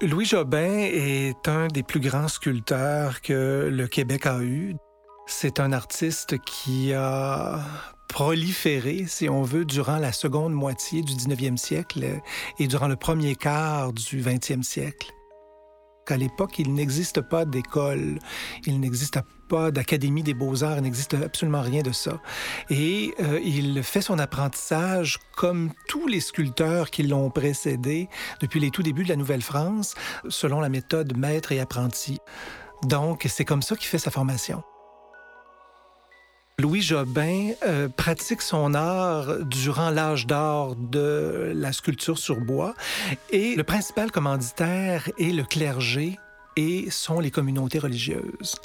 Louis Jobin est un des plus grands sculpteurs que le Québec a eu. C'est un artiste qui a proliféré, si on veut, durant la seconde moitié du 19e siècle et durant le premier quart du 20e siècle. À l'époque, il n'existe pas d'école, il n'existe pas d'académie des beaux-arts, il n'existe absolument rien de ça. Et euh, il fait son apprentissage comme tous les sculpteurs qui l'ont précédé depuis les tout débuts de la Nouvelle-France, selon la méthode maître et apprenti. Donc, c'est comme ça qu'il fait sa formation. Louis Jobin euh, pratique son art durant l'âge d'or de la sculpture sur bois. Et le principal commanditaire est le clergé et sont les communautés religieuses.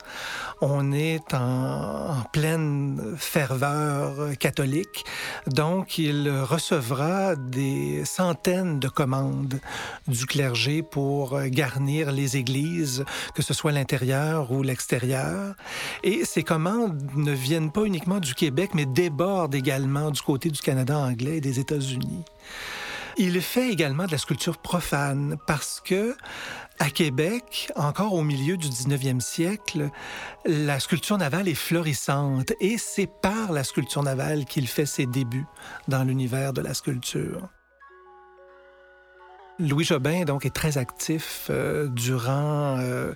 On est en, pleine ferveur catholique, donc il recevra des centaines de commandes du clergé pour garnir les églises, que ce soit l'intérieur ou l'extérieur. Et ces commandes ne viennent pas uniquement du Québec, mais débordent également du côté du Canada anglais et des États-Unis. Il fait également de la sculpture profane parce que à Québec, encore au milieu du 19e siècle, la sculpture navale est florissante et c'est par la sculpture navale qu'il fait ses débuts dans l'univers de la sculpture. Louis Jobin donc est très actif euh, durant euh,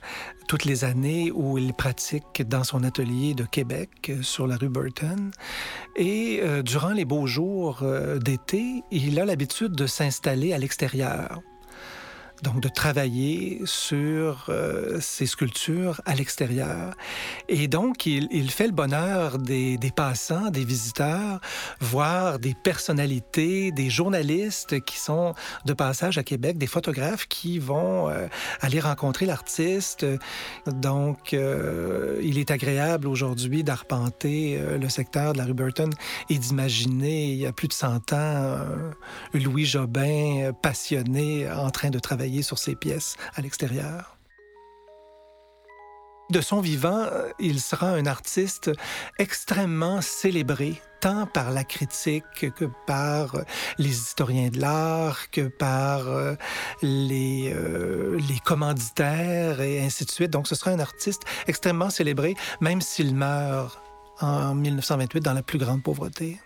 toutes les années où il pratique dans son atelier de Québec euh, sur la rue Burton et durant les beaux jours d'été, il a l'habitude de s'installer à l'extérieur donc de travailler sur euh, ces sculptures à l'extérieur. Et donc, il, fait le bonheur des, passants, des visiteurs, voir des personnalités, des journalistes qui sont de passage à Québec, des photographes qui vont euh, aller rencontrer l'artiste. Donc, euh, il est agréable aujourd'hui d'arpenter le secteur de la rue Burton et d'imaginer, il y a plus de 100 ans, Louis Jobin passionné en train de travailler sur ses pièces à l'extérieur. De son vivant, il sera un artiste extrêmement célébré, tant par la critique que par les historiens de l'art, que par euh, les, euh, les commanditaires et ainsi de suite. Donc ce sera un artiste extrêmement célébré, même s'il meurt en 1928 dans la plus grande pauvreté.